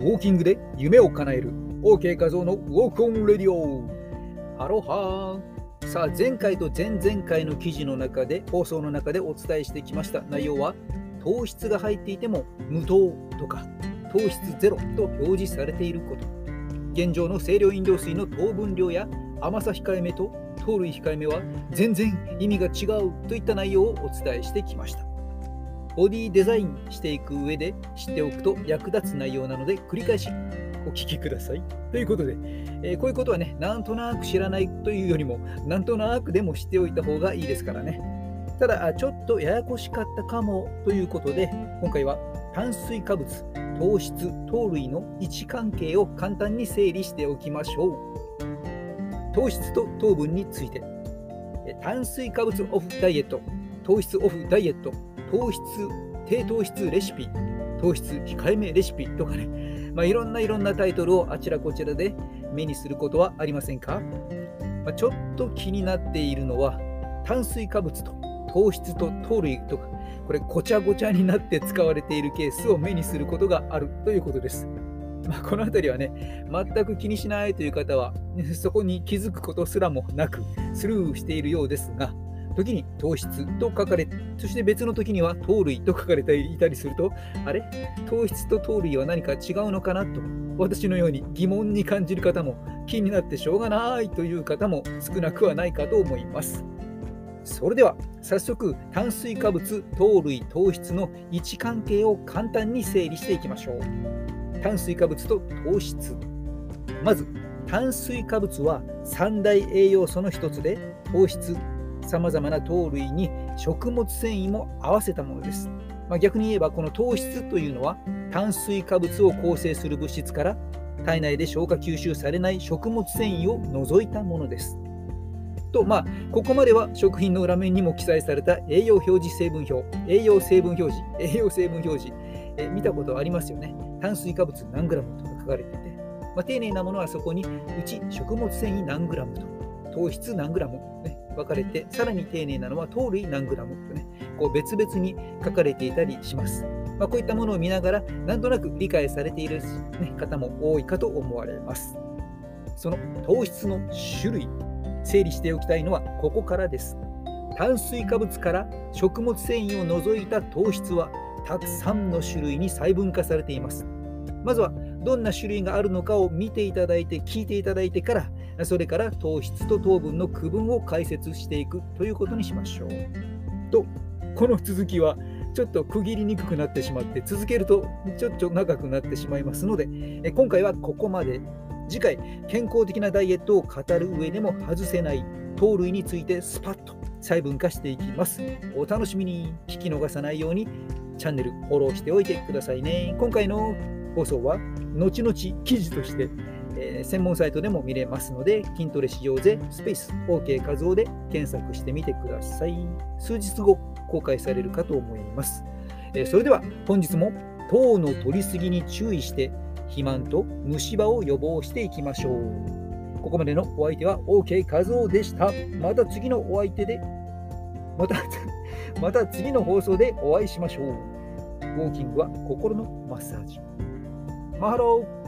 ウォーキングで夢を叶える。OK 画像の Walk On Radio。ハロハ。ーさあ前回と前々回の記事の中で放送の中でお伝えしてきました。内容は糖質が入っていても無糖とか糖質ゼロと表示されていること。現状の清涼飲料水の糖分量や甘さ控えめと糖類控えめは全然意味が違うといった内容をお伝えしてきました。ボディデザインしていく上で知っておくと役立つ内容なので繰り返しお聞きください。ということで、えー、こういうことはね、なんとなく知らないというよりも、なんとなくでも知っておいた方がいいですからね。ただ、ちょっとややこしかったかもということで、今回は炭水化物、糖質、糖類の位置関係を簡単に整理しておきましょう。糖質と糖分について、炭水化物オフダイエット、糖質オフダイエット、糖質低糖質レシピ、糖質控えめレシピとかね、まあ、いろんないろんなタイトルをあちらこちらで目にすることはありませんか、まあ、ちょっと気になっているのは炭水化物と糖質と糖類とかこれごちゃごちゃになって使われているケースを目にすることがあるということです。まあ、この辺りはね、全く気にしないという方は、そこに気づくことすらもなくスルーしているようですが、時に糖質と書かれ、そして別の時には糖類と書かれていたりすると、あれ？糖質と糖類は何か違うのかなと、私のように疑問に感じる方も気になってしょうがないという方も少なくはないかと思います。それでは早速炭水化物、糖類、糖質の位置関係を簡単に整理していきましょう。炭水化物と糖質。まず炭水化物は三大栄養素の一つで糖質、さまざまな糖類に食物繊維も合わせたものです。まあ、逆に言えばこの糖質というのは炭水化物を構成する物質から体内で消化吸収されない食物繊維を除いたものです。とまあここまでは食品の裏面にも記載された栄養表示成分表栄養成分表示栄養成分表示え見たことありますよね炭水化物何グラムとか書かれていて、まあ、丁寧なものはそこにうち食物繊維何グラムと糖質何グラム、ね、分かれて、さらに丁寧なのは糖類何グラム？とね、こう別々に書かれていたりします。まあ、こういったものを見ながら、なんとなく理解されている、ね、方も多いかと思われます。その糖質の種類、整理しておきたいのはここからです。炭水化物から食物繊維を除いた糖質はたくさんの種類に細分化されています。まずはどんな種類があるのかを見ていただいて聞いていただいてからそれから糖質と糖分の区分を解説していくということにしましょう。と、この続きはちょっと区切りにくくなってしまって続けるとちょっと長くなってしまいますので今回はここまで次回健康的なダイエットを語る上でも外せない糖類についてスパッと細分化していきますお楽しみに聞き逃さないようにチャンネルフォローしておいてくださいね今回の放送は後々記事としてえー、専門サイトでも見れますので、筋トレ使用税スペース OK 画像で検索してみてください。数日後公開されるかと思います。えー、それでは本日も糖の取りすぎに注意して肥満と虫歯を予防していきましょう。ここまでのお相手は OK 画像でした。また次のお相手で、また また次の放送でお会いしましょう。ウォーキングは心のマッサージ。マハロー